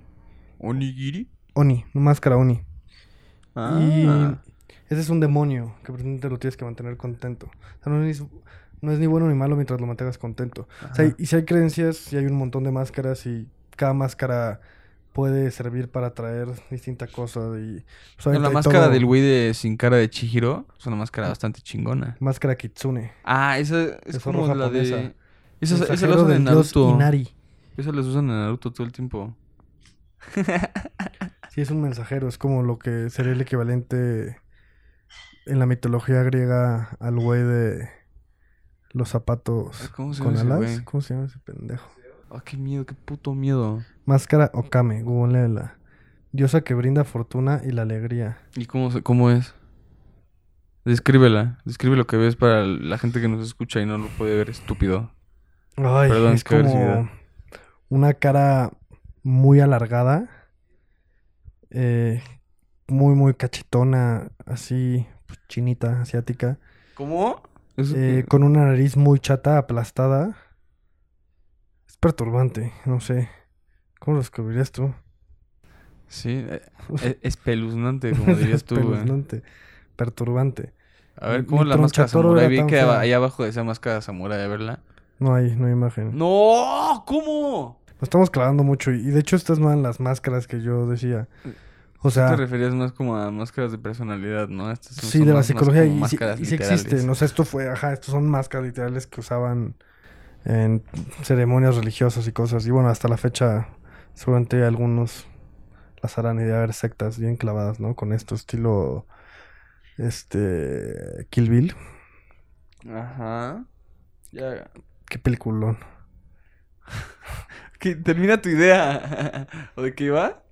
¿Onigiri? Oni, máscara Oni. Ah. Y ese es un demonio que precisamente lo tienes que mantener contento. O sea, no es, no es ni bueno ni malo mientras lo mantengas contento. O sea, y, y si hay creencias, y hay un montón de máscaras y cada máscara puede servir para traer distinta cosa. Y, pues, No, la máscara todo- del güey de sin cara de Chihiro es una máscara bastante chingona. Máscara Kitsune. Ah, esa es como zorro la de... Esa, esa la usan en Naruto. Esa las usan en Naruto todo el tiempo. Sí, es un mensajero. Es como lo que sería el equivalente en la mitología griega al güey de los zapatos ¿Cómo se con llama ese alas. güey? ¿Cómo se llama ese pendejo? Ah, qué miedo, qué puto miedo. Máscara Okame, googleala. Diosa que brinda fortuna y la alegría. ¿Y cómo, se- cómo es? Descríbela. Describe lo que ves para la gente que nos escucha y no lo puede ver estúpido. Ay, Perdón, es como una cara muy alargada. eh, muy, muy cachetona, así, pues, chinita, asiática. ¿Cómo? Eh, con una nariz muy chata, aplastada. Es perturbante, no sé. ¿Cómo lo describirías tú? Sí, eh, eh, espeluznante, como dirías tú. Espeluznante, perturbante. A ver, ¿cómo mi la máscara samurai? Vi que fea. ahí abajo de esa máscara samurai, a verla. No hay, no hay imagen. ¡No! ¿Cómo? Nos estamos clavando mucho y, y de hecho estas no eran las máscaras que yo decía. O sea, te referías más como a máscaras de personalidad, ¿no? Estas son- sí, son de la psicología y, sí- literales. existen. O sea, esto fue, ajá, estos son máscaras literales que usaban en ceremonias religiosas y cosas. Y bueno, hasta la fecha seguramente algunos las harán y de haber sectas bien clavadas, ¿no? Con esto estilo este Kill Bill. Ajá. Ya. Qué peliculón. ¿Qué? Termina tu idea. ¿O de qué iba?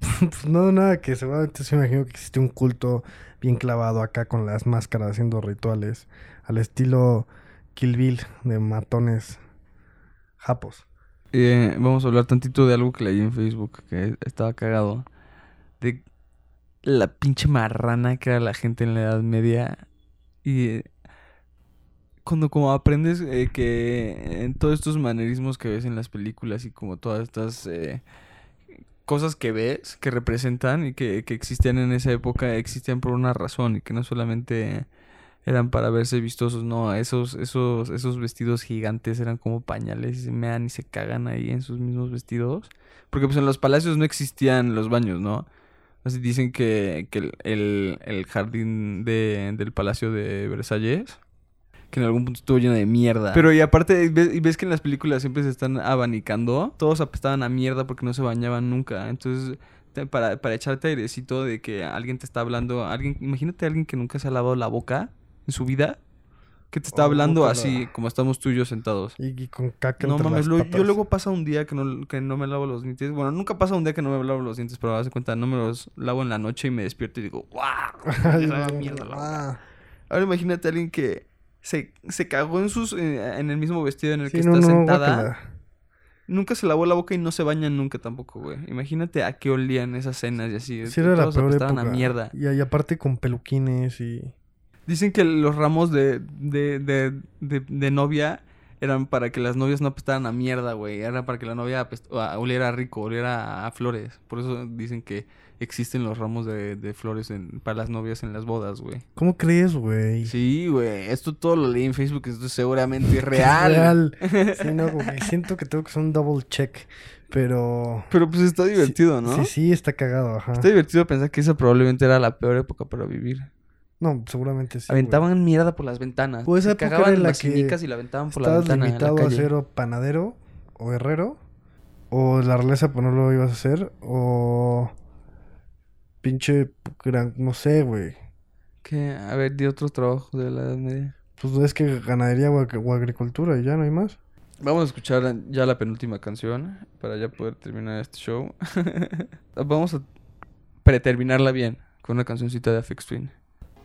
Pues no, nada, que seguramente se imagino que existe un culto bien clavado acá con las máscaras haciendo rituales. Al estilo Kill Bill de matones japos. Eh, vamos a hablar tantito de algo que leí en Facebook que estaba cagado. De la pinche marrana que era la gente en la Edad Media. Y eh, cuando como aprendes eh, que en todos estos manerismos que ves en las películas y como todas estas cosas que ves, que representan y que, que existían en esa época, existían por una razón y que no solamente eran para verse vistosos, no, esos, esos, esos vestidos gigantes eran como pañales y se mean y se cagan ahí en sus mismos vestidos. Porque pues en los palacios no existían los baños, ¿no? Así dicen que, que el, el- el jardín de, del palacio de Versalles, que en algún punto estuvo lleno de mierda. Pero y aparte, ves, y ves que en las películas siempre se están abanicando, todos apestaban a mierda porque no se bañaban nunca. Entonces, te- para, para echarte airecito de que alguien te está hablando, alguien, imagínate a alguien que nunca se ha lavado la boca en su vida, que te está Oh, hablando así como estamos tú y yo sentados. Y, y con caca No entre mames, las lo- yo luego pasa un día que no, que no me lavo los dientes. Bueno, nunca pasa un día que no me lavo los dientes, pero haz de cuenta, no me los lavo en la noche y me despierto y digo, ¡guau! Ay, mierda la boca". ah. Ahora imagínate a alguien que se, se cagó en sus eh, en el mismo vestido en el Sí, que no, está no, sentada. Nunca se lavó la boca y no se baña nunca tampoco, güey. Imagínate a qué olían esas cenas y así. Sí, era la peor época. a mierda. Y, y aparte con peluquines y... Dicen que los ramos de, de, de, de novia eran para que las novias no apestaran a mierda, güey. Era para que la novia oliera rico, oliera a flores. Por eso dicen que existen los ramos de, de flores en- para las novias en las bodas, güey. ¿Cómo crees, güey? Sí, güey. Esto todo lo leí en Facebook. Esto es seguramente real. Real. Sí, no, que siento que tengo que hacer un double check. Pero... Pero pues está divertido, ¿no? Sí, sí, está cagado, ajá. Está divertido pensar que esa probablemente era la peor época para vivir. No, seguramente sí. güey. Aventaban mierda por las ventanas. Pues esa Se época cagaban era en la las que y la aventaban por la Estabas ventana en la limitado a calle. ser o panadero o herrero. O la realeza, pues no lo ibas a hacer. O... Pinche... gran- No sé, güey. ¿Qué? A ver, di otro trabajo de la Edad Media. Pues es que ganadería o, ag- o agricultura y ya no hay más. Vamos a escuchar ya la penúltima canción para ya poder terminar este show. Vamos a preterminarla bien con una cancioncita de Afex Twin.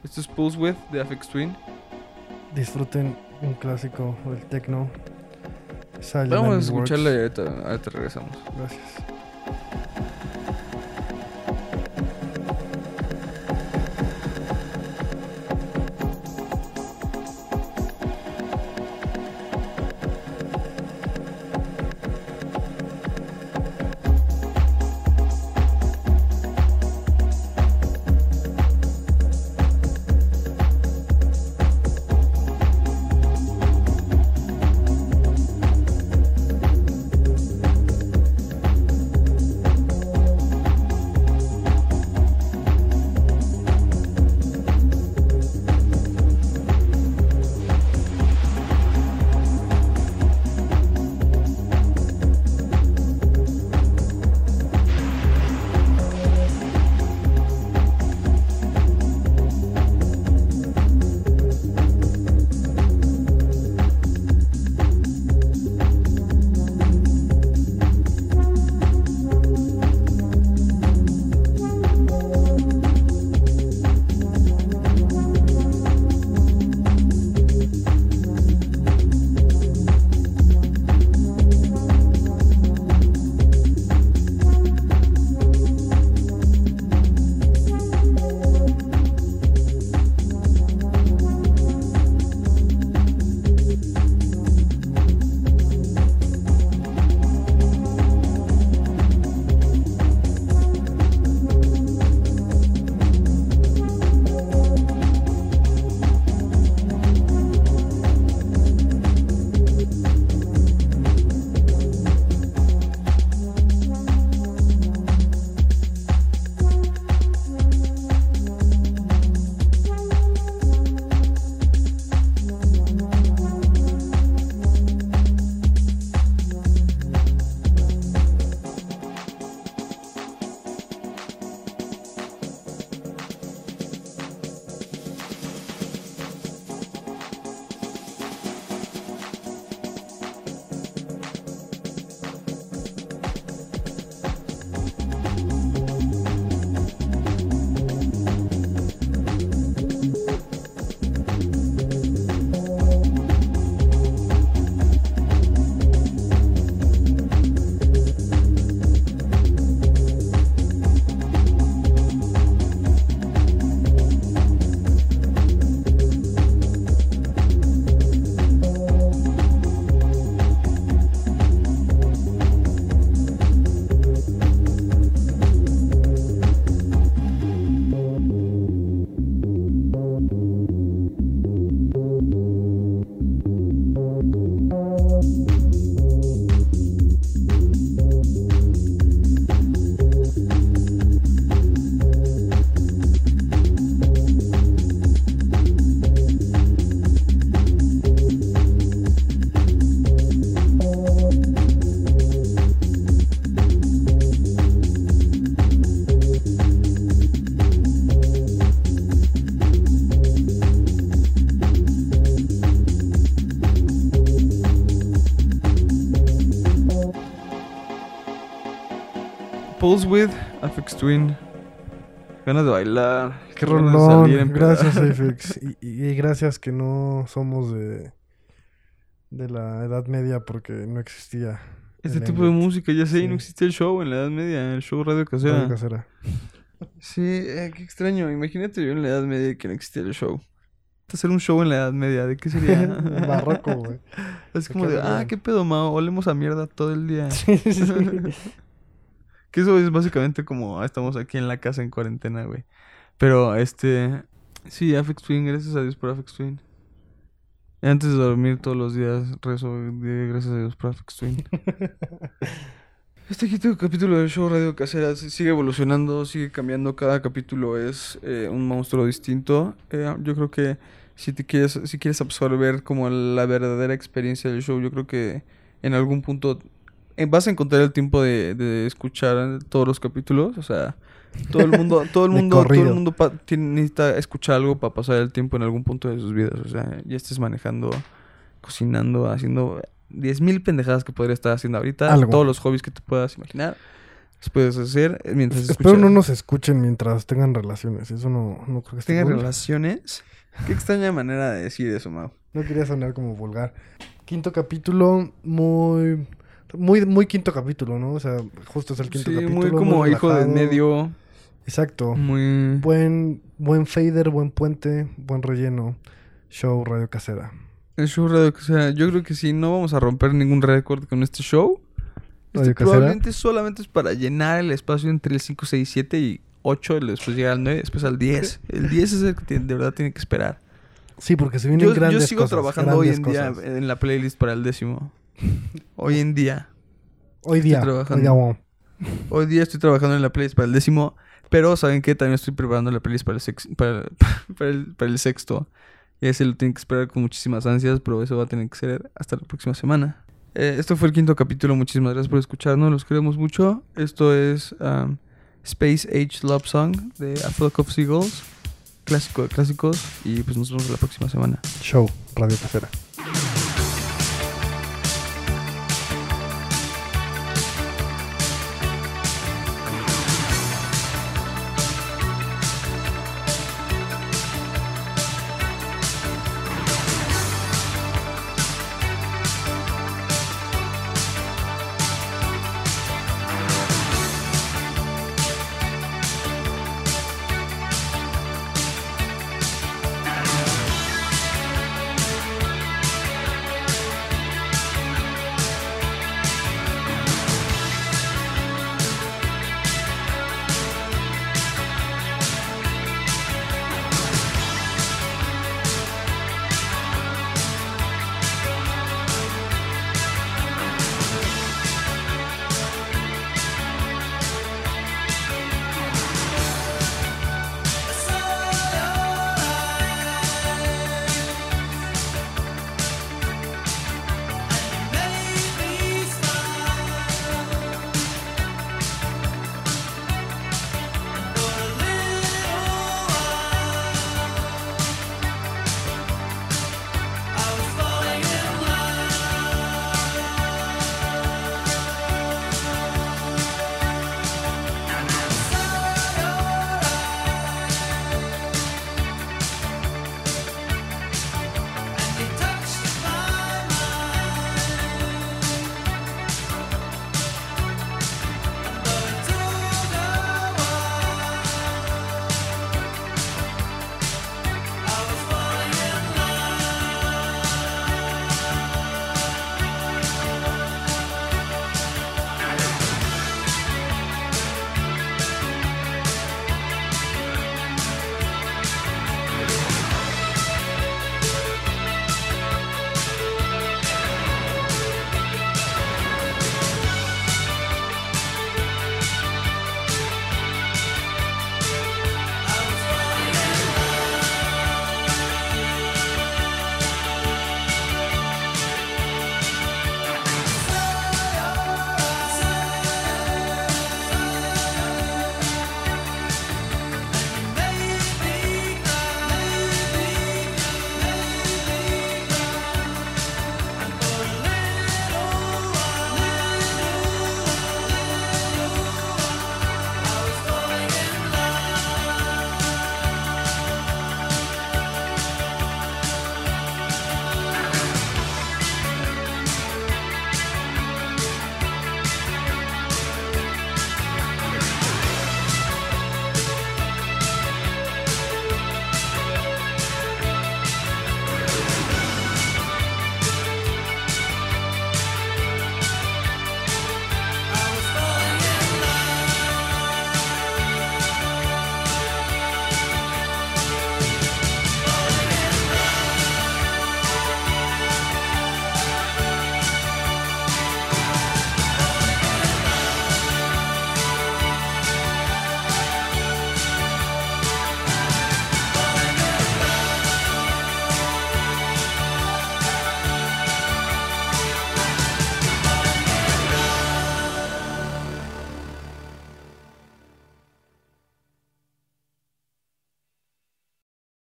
Esto es Pulse With de Afex Twin. Disfruten un clásico del techno. Silent Vamos a escucharla y ahorita, ahorita regresamos. Gracias. Pulse With, Afex Twin. Ganas de bailar. Qué de rolón. salir en Gracias. Apex. Y, gracias que no somos de, de la Edad Media porque no existía. Este tipo de música, ya sé, y no Sí. existía el show en la Edad Media, el show Radio Casera. Radio casera. Sí, eh, qué extraño. Imagínate yo en la Edad Media que no existía el show. Hacer un show en la Edad Media, ¿de qué sería? Barroco, güey. Es ¿De como de, ah, qué pedo, Mao, olemos a mierda todo el día. Sí, sí, sí. Que eso es básicamente como ah, estamos aquí en la casa en cuarentena, güey. Pero este. Sí, Afex Twin, gracias a Dios por Afex Twin. Antes de dormir todos los días rezo gracias a Dios por Afex Twin. Este quinto capítulo del show Radio Casera se- sigue evolucionando, sigue cambiando. Cada capítulo es eh, un monstruo distinto. Eh, yo creo que si te quieres, si quieres absorber como la verdadera experiencia del show, yo creo que en algún punto vas a encontrar el tiempo de, de escuchar todos los capítulos. O sea, todo el mundo, todo el mundo, todo el mundo tiene- necesita escuchar algo para pasar el tiempo en algún punto de sus vidas. O sea, ya estés manejando, cocinando, haciendo 10.000 pendejadas que podría estar haciendo ahorita. Algo. Todos los hobbies que te puedas imaginar. Los puedes hacer mientras Espero escuchas. no nos escuchen mientras tengan relaciones. Eso no, no creo que tengan relaciones. Qué extraña manera de decir eso, Mau. No quería sonar como vulgar. Quinto capítulo, muy. Muy, muy quinto capítulo, ¿no? O sea, justo es el quinto Sí, capítulo. muy como hijo de medio. Exacto. Muy. Buen, buen fader, buen puente, buen relleno. Show Radio Casera. El show radio, o sea, yo creo que sí, no vamos a romper ningún récord con este show. Este Radio Casera. probablemente solamente es para llenar el espacio entre el 5, 6, 7 y 8, y después llega al 9, después al 10. El 10 es el que de verdad tiene que esperar. Sí, porque se vienen Yo, grandes yo sigo cosas, trabajando hoy en día en la playlist para el décimo. Hoy en día. Hoy día. trabajando. Hoy día, wow. Hoy día estoy trabajando en la playlist para el décimo. Pero, ¿saben qué? También estoy preparando la playlist para el, sex- para, para el, para el sexto. Y ese lo tienen que esperar con muchísimas ansias, pero eso va a tener que ser hasta la próxima semana. Eh, esto fue el quinto capítulo. Muchísimas gracias por escucharnos. Los queremos mucho. Esto es um, Space Age Love Song de A Flock of Seagulls. Clásico de clásicos. Y pues nos vemos la próxima semana. Show Radio Casera.